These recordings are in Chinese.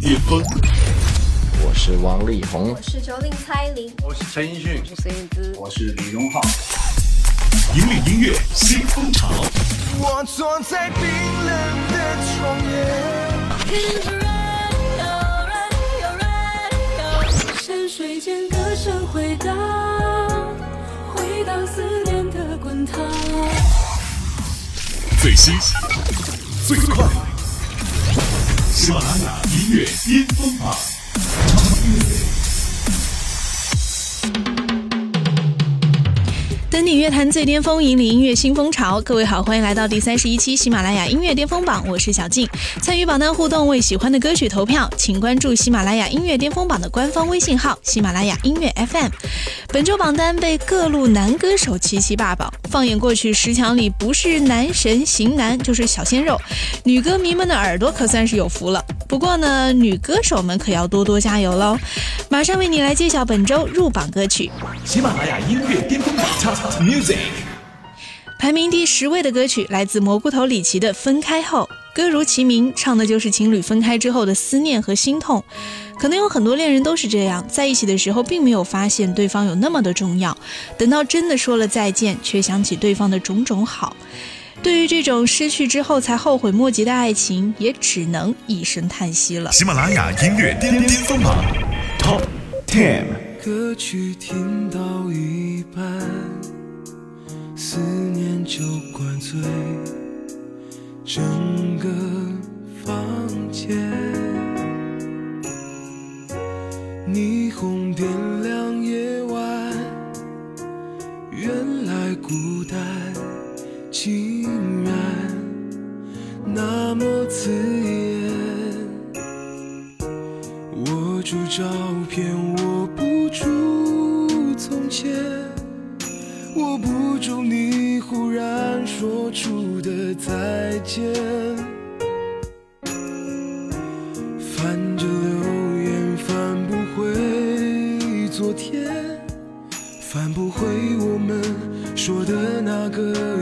巅峰。我是王力宏，我是九零蔡依林，我是陈奕迅，我是孙燕姿，我是李荣浩。引领音乐新风潮。我坐在冰冷的窗沿，山水间歌声回荡，回荡思念的滚烫。最新、最快，喜马拉雅音乐巅峰榜。登顶乐坛最巅峰，引领音乐新风潮。各位好，欢迎来到第三十一期喜马拉雅音乐巅峰榜，我是小静。参与榜单互动，为喜欢的歌曲投票，请关注喜马拉雅音乐巅峰榜的官方微信号“喜马拉雅音乐 FM”。本周榜单被各路男歌手齐齐霸榜。放眼过去，十强里不是男神型男，就是小鲜肉。女歌迷们的耳朵可算是有福了。不过呢，女歌手们可要多多加油喽！马上为你来揭晓本周入榜歌曲。喜马拉雅音乐巅峰榜 Music 排名第十位的歌曲来自蘑菇头李琦的《分开后》，歌如其名，唱的就是情侣分开之后的思念和心痛。可能有很多恋人都是这样，在一起的时候并没有发现对方有那么的重要，等到真的说了再见，却想起对方的种种好。对于这种失去之后才后悔莫及的爱情，也只能一声叹息了。喜马拉雅音乐巅巅峰榜 Top Ten，歌曲听到一半，思念就灌醉整个房间，霓虹点亮夜晚，原来孤单竟然那么刺眼。说出的再见。翻着留言，翻不回昨天，翻不回我们说的那个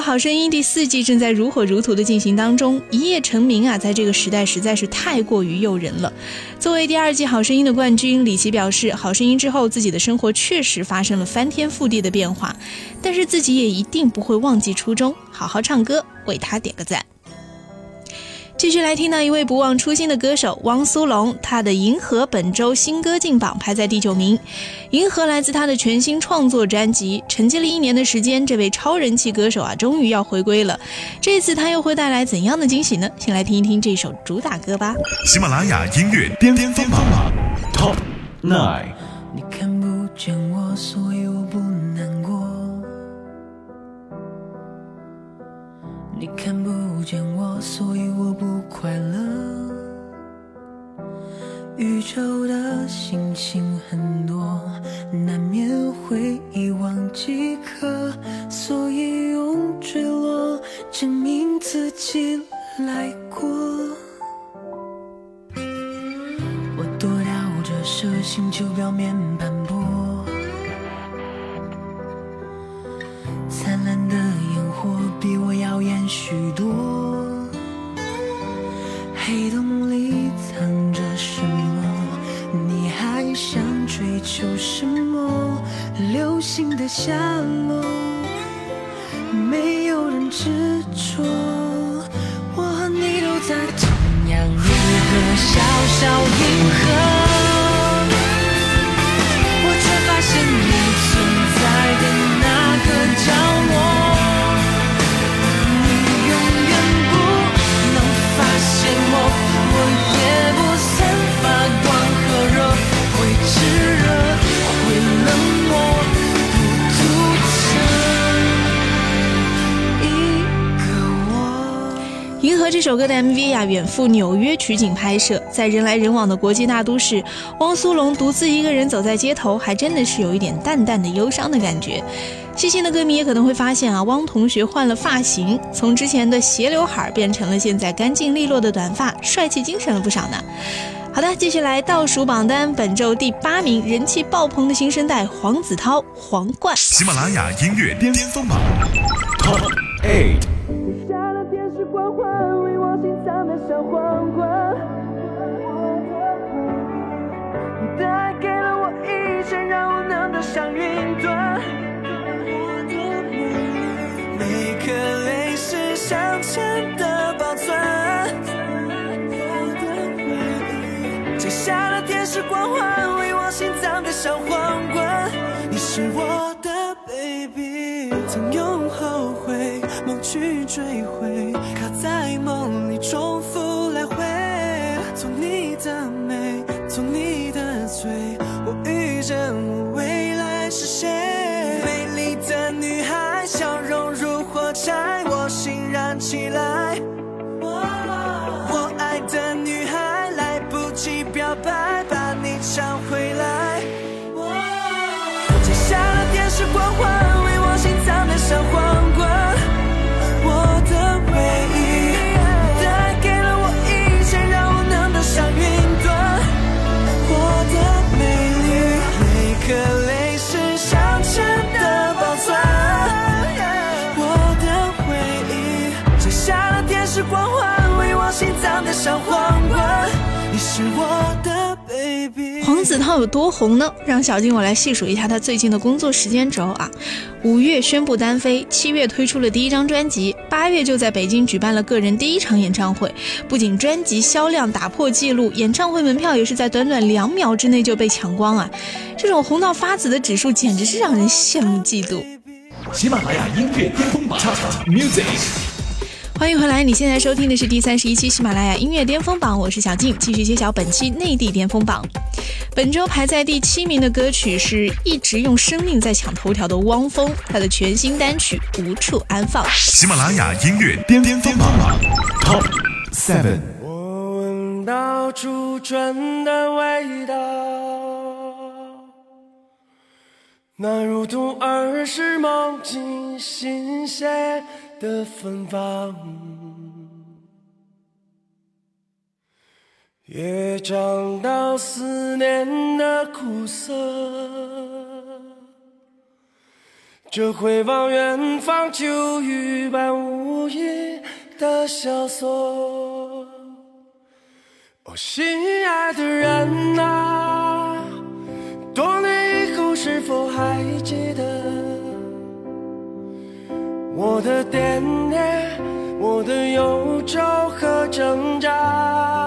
好声音第四季正在如火如荼的进行当中，一夜成名啊，在这个时代实在是太过于诱人了。作为第二季好声音的冠军，李琦表示，好声音之后自己的生活确实发生了翻天覆地的变化，但是自己也一定不会忘记初衷，好好唱歌，为他点个赞。继续来听到一位不忘初心的歌手汪苏泷，他的《银河》本周新歌进榜排在第九名，《银河》来自他的全新创作专辑。沉寂了一年的时间，这位超人气歌手啊，终于要回归了。这次他又会带来怎样的惊喜呢？先来听一听这首主打歌吧。喜马拉雅音乐巅巅峰榜 Top Nine。你看不见我，所以我不难见我，所以我不快乐。宇宙的星星很想追求什么？流星的下落，没有人执着。我和你都在同样一个小小银河。合这首歌的 MV 呀，远赴纽约取景拍摄，在人来人往的国际大都市，汪苏泷独自一个人走在街头，还真的是有一点淡淡的忧伤的感觉。细心的歌迷也可能会发现啊，汪同学换了发型，从之前的斜刘海变成了现在干净利落的短发，帅气精神了不少呢。好的，继续来倒数榜单，本周第八名，人气爆棚的新生代黄子韬，皇冠。喜马拉雅音乐巅峰榜 Top Eight。像云端。每颗泪是镶嵌的宝钻。摘下了天使光环，为我心脏的小皇冠。你是我的 baby，曾用后悔梦去追回，卡在梦里重复子韬有多红呢？让小静我来细数一下他最近的工作时间轴啊。五月宣布单飞，七月推出了第一张专辑，八月就在北京举办了个人第一场演唱会。不仅专辑销量打破纪录，演唱会门票也是在短短两秒之内就被抢光啊！这种红到发紫的指数，简直是让人羡慕嫉妒。喜马拉雅音乐巅峰榜 Music。欢迎回来，你现在收听的是第三十一期喜马拉雅音乐巅峰榜，我是小静，继续揭晓本期内地巅峰榜。本周排在第七名的歌曲是一直用生命在抢头条的汪峰，他的全新单曲《无处安放》。喜马拉雅音乐巅峰榜 Top Seven。我闻到初春的味道，那如同儿时梦境新鲜的芬芳，也尝到思念的苦涩。就回望远方，秋雨般无垠的萧索。哦，心爱的人啊，多年以后是否还记得我的惦念，我的忧愁和挣扎？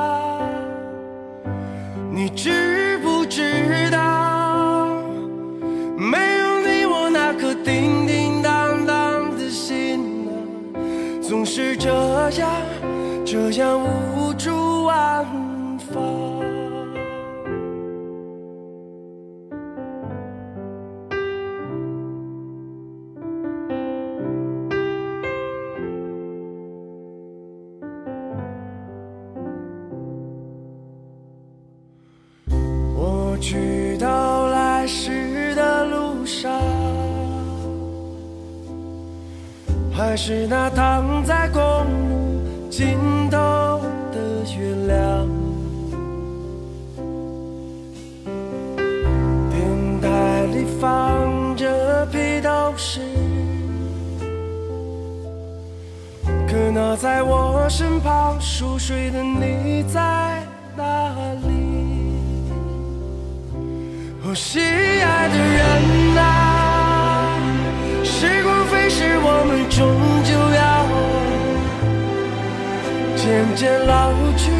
你知不知道，没有你，我那颗叮叮当当的心啊，总是这样，这样无去到来时的路上，还是那躺在公路尽头的月亮。电台里放着披头士，可那在我身旁熟睡的你在我，心爱的人啊，时光飞逝，我们终究要渐渐老去，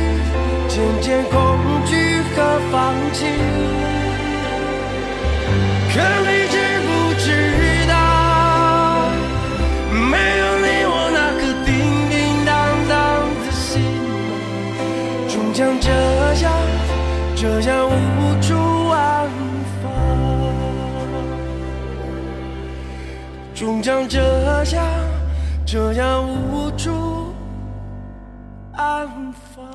渐渐恐惧和放弃。可你像这样，这样无处安放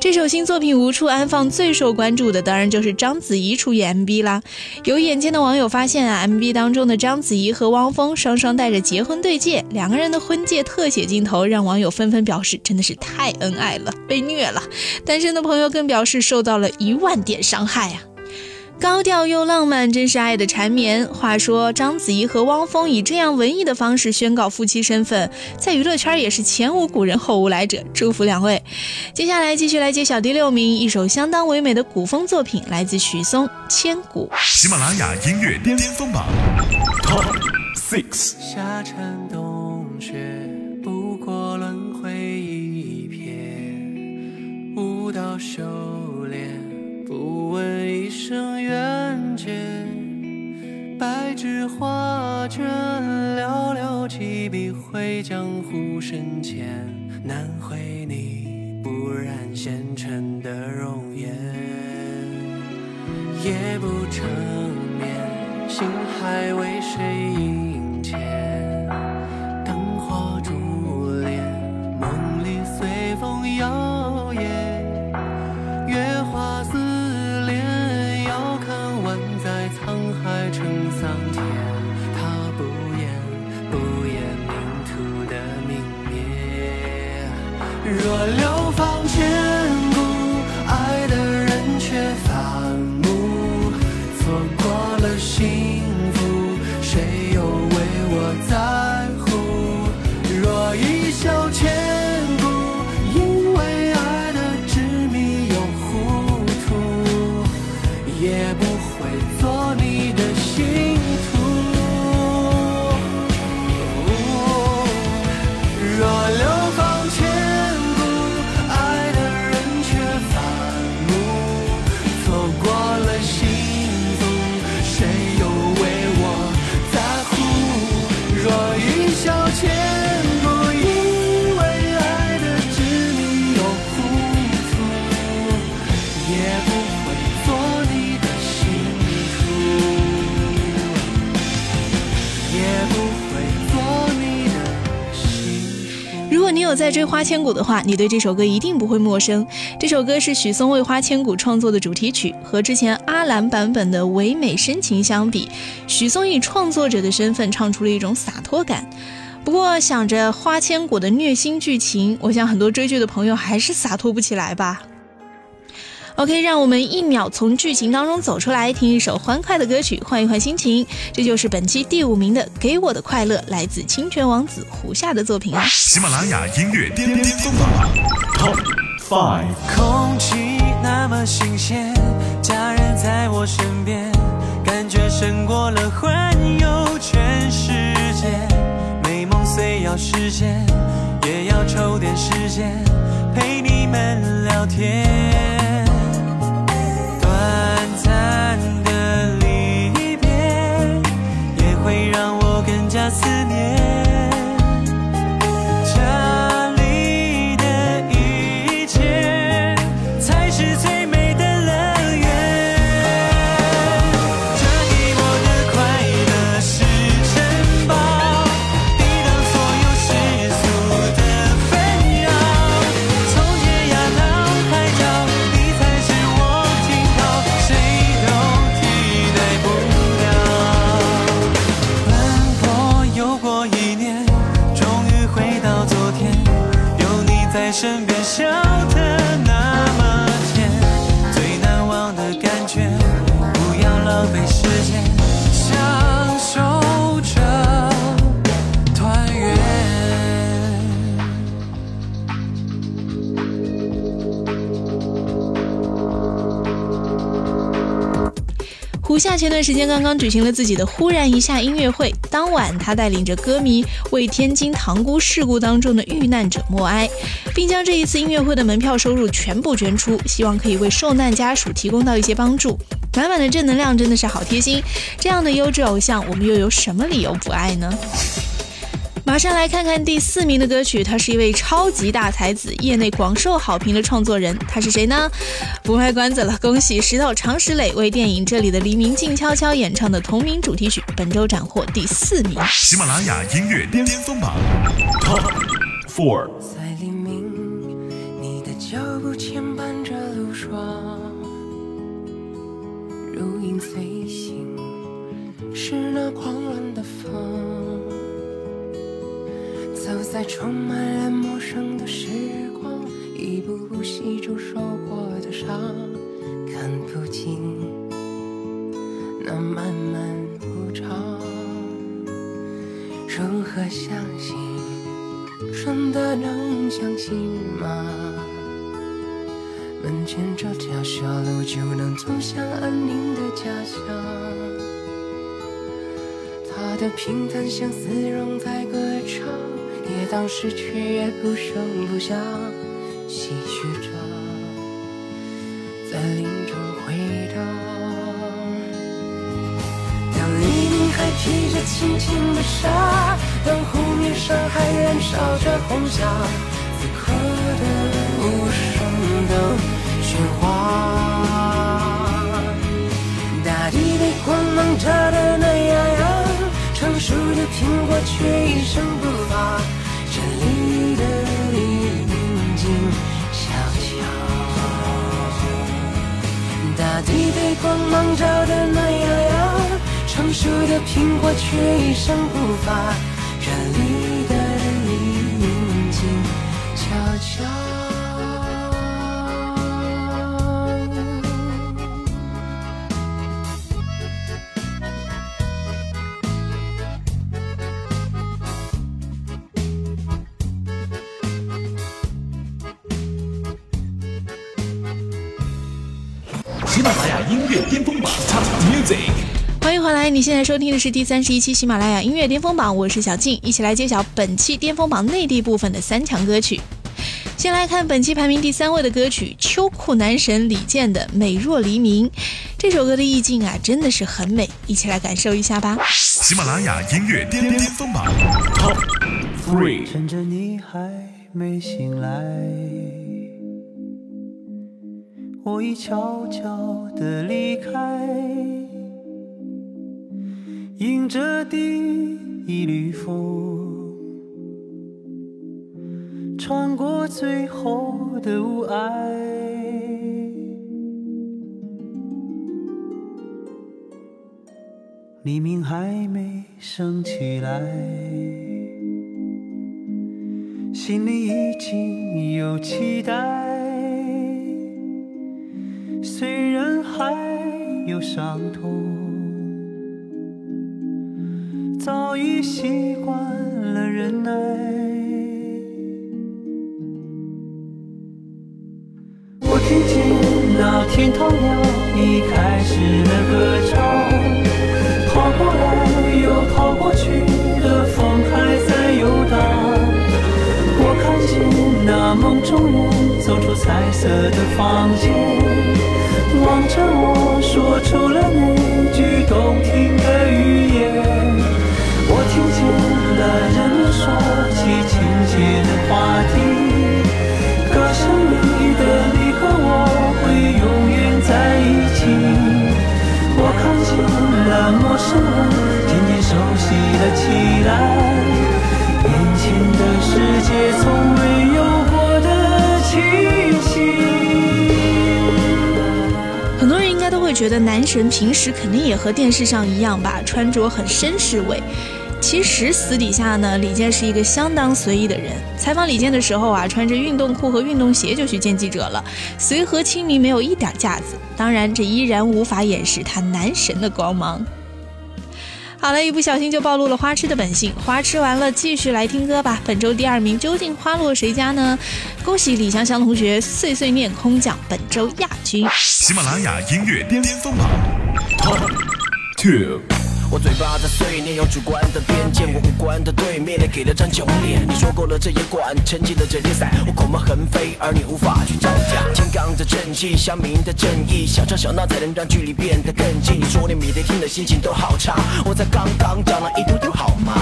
这首新作品无处安放，最受关注的当然就是章子怡出演 MV 啦。有眼尖的网友发现啊，MV 当中的章子怡和汪峰双双戴着结婚对戒，两个人的婚戒特写镜头让网友纷纷表示真的是太恩爱了，被虐了。单身的朋友更表示受到了一万点伤害啊。高调又浪漫，真是爱的缠绵。话说章子怡和汪峰以这样文艺的方式宣告夫妻身份，在娱乐圈也是前无古人后无来者。祝福两位。接下来继续来揭晓第六名，一首相当唯美的古风作品，来自许嵩《千古》。喜马拉雅音乐巅峰榜 Top Six。夏蝉冬雪，不过轮回一瞥，舞刀修炼，不问一生缘劫。白纸画卷，寥寥几笔绘江湖深浅，难绘你不染纤尘的容颜。夜不成眠，心还为谁花千骨》的话，你对这首歌一定不会陌生。这首歌是许嵩为《花千骨》创作的主题曲，和之前阿兰版本的唯美深情相比，许嵩以创作者的身份唱出了一种洒脱感。不过想着《花千骨》的虐心剧情，我想很多追剧的朋友还是洒脱不起来吧。OK，让我们一秒从剧情当中走出来，听一首欢快的歌曲，换一换心情。这就是本期第五名的《给我的快乐》，来自清泉王子胡夏的作品啊。喜马拉雅音乐巅巅峰榜 Top Five。空气那么新鲜，家人在我身边，感觉胜过了环游全世界。美梦虽要实现，也要抽点时间陪你们聊天。思念。别，笑得夏前段时间刚刚举行了自己的“忽然一下”音乐会，当晚他带领着歌迷为天津塘沽事故当中的遇难者默哀，并将这一次音乐会的门票收入全部捐出，希望可以为受难家属提供到一些帮助。满满的正能量真的是好贴心，这样的优质偶像，我们又有什么理由不爱呢？马上来看看第四名的歌曲，他是一位超级大才子，业内广受好评的创作人，他是谁呢？不卖关子了，恭喜石头常石磊为电影《这里的黎明静悄悄》演唱的同名主题曲，本周斩获第四名。喜马拉雅音乐巅峰榜 Top Four。在黎明，你的脚步牵绊着路霜，如影随形，是那狂乱的风。走在充满了陌生的时光，一步步细数受过的伤，看不清那漫漫无常。如何相信？真的能相信吗？门前这条小路就能走向安宁的家乡？他的平淡像丝绒在歌唱，也当失去也不声不响，唏嘘着在林中回荡。当黎明还披着轻轻的纱，当湖面上还燃烧着红霞，此刻的无声的喧哗，大地被光芒照得暖洋洋，成熟的苹果却一声不发，熟的苹果却一声不发，你现在收听的是第三十一期喜马拉雅音乐巅峰榜，我是小静，一起来揭晓本期巅峰榜内地部分的三强歌曲。先来看本期排名第三位的歌曲，秋裤男神李健的《美若黎明》。这首歌的意境啊，真的是很美，一起来感受一下吧。喜马拉雅音乐巅巅峰榜 Top Three。趁着你还没醒来，我已悄悄地离开，迎着第一缕风，穿过最后的雾霭。黎明还没升起来，心里已经有期待。虽然还有伤痛，早已习惯了忍耐。我听见那天堂鸟已开始了歌唱。跑过来又跑过去的风还在游荡，我看见那梦中人走出彩色的房间，望着我说出了觉得男神平时肯定也和电视上一样吧，穿着很绅士味。其实私底下呢，李健是一个相当随意的人。采访李健的时候啊，穿着运动裤和运动鞋就去见记者了，随和亲民，没有一点架子。当然，这依然无法掩饰他男神的光芒。好了，一不小心就暴露了花痴的本性。花痴完了，继续来听歌吧。本周第二名究竟花落谁家呢？恭喜李香香同学碎碎念空降本周亚军。喜马拉雅音乐巅峰榜 Top Two。我嘴巴在碎念，有主观的偏见，我无关的对面，给了张囧脸。你说够了，这也管，沉寂的这联赛，我口沫横飞，而你无法去招架。天罡的正气，乡民的正义，小吵小闹才能让距离变得更近。你说你每天听的心情都好差，我才刚刚长了一丢丢好吗？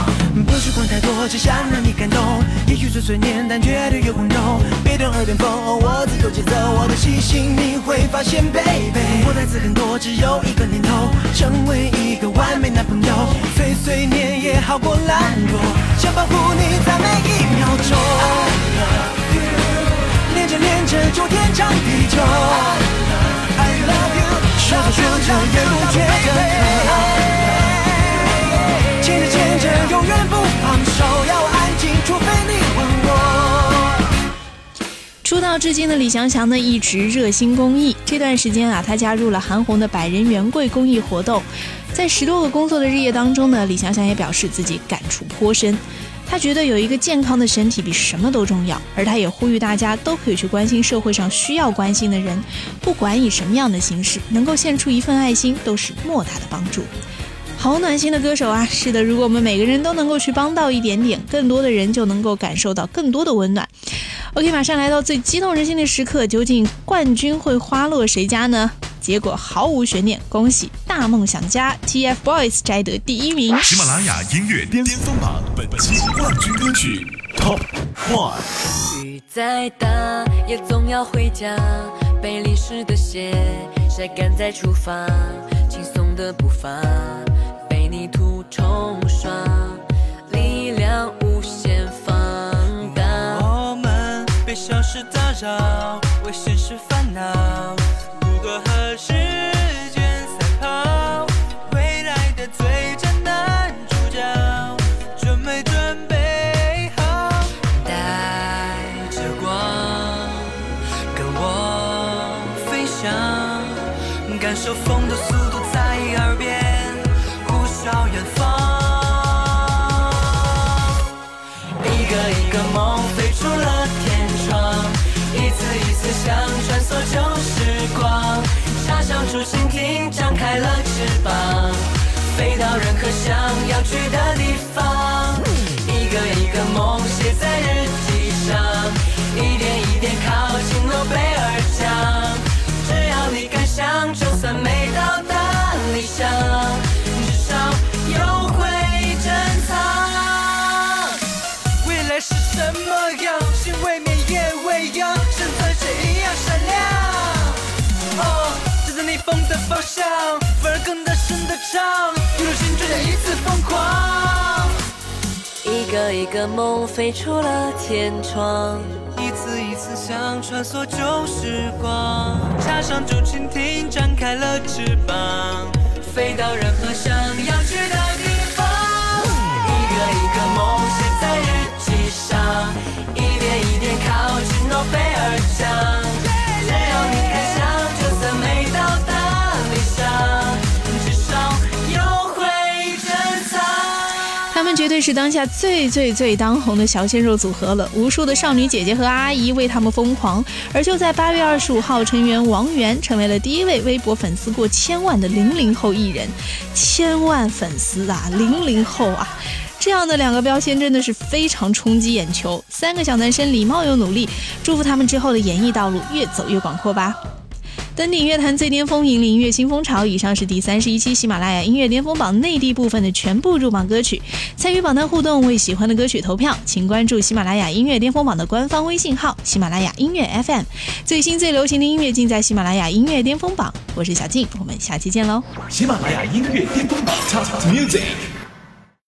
不需管太多，只想让你感动。也许碎碎念，但绝对有温柔。别对耳边风，我自有节奏，我的细心你会发现，baby。我台词很多，只有一个念头，成为一个完美男朋友。碎碎念也好过懒惰，想保护你在每一秒钟。练着练着就天长地久。I love you，说着说着越不觉得可爱，牵着牵着永远不放手，要安静，除非你吻我。出道至今的李祥祥呢，一直热心公益。这段时间啊，他加入了韩红的百人圆柜公益活动。在十多个工作的日夜当中呢，李祥祥也表示自己感触颇深。他觉得有一个健康的身体比什么都重要，而他也呼吁大家都可以去关心社会上需要关心的人，不管以什么样的形式，能够献出一份爱心都是莫大的帮助。好暖心的歌手啊！是的，如果我们每个人都能够去帮到一点点，更多的人就能够感受到更多的温暖。OK，马上来到最激动人心的时刻，究竟冠军会花落谁家呢？结果毫无悬念，恭喜大梦想家 TFBOYS 摘得第一名。喜马拉雅音乐巅峰榜本期冠军歌曲 Top One。雨再大也总要回家，被淋湿的鞋晒干再出发，轻松的步伐被泥土冲刷，力量无限放大。我们被小事打扰，为现实烦恼，和时间赛跑，未来的最佳男主角，准备准备好，带着光跟我飞翔，感受风的速度在耳边呼啸远方，一个一个梦飞出了天窗，一次一次想。张开了翅膀，飞到任何想要去的地方。一个一个梦写在日记上，一点一点靠近诺贝尔奖。只要你敢想，就算没到达理想，逆风的方向，反而更大声的唱，一路心追的一次疯狂。一个一个梦飞出了天窗，一次一次想穿梭旧时光，插上竹蜻蜓，展开了翅膀，飞到任何想要去的地方。一个一个梦写在日记上，一点一点靠近诺贝尔奖。这是当下最最最当红的小鲜肉组合了，无数的少女姐姐和阿姨为他们疯狂。而就在八月二十五号，成员王源成为了第一位微博粉丝过千万的零零后艺人，千万粉丝啊，零零后啊！这样的两个标签真的是非常冲击眼球。三个小男生礼貌又努力，祝福他们之后的演艺道路越走越广阔吧。登顶乐坛最巅峰，引领音乐新风潮。以上是第三十一期喜马拉雅音乐巅峰榜内地部分的全部入榜歌曲。参与榜单互动，为喜欢的歌曲投票，请关注喜马拉雅音乐巅峰榜的官方微信号“喜马拉雅音乐 FM”。最新最流行的音乐尽在喜马拉雅音乐巅峰榜。我是小静，我们下期见喽。喜马拉雅音乐巅峰榜 Top Music。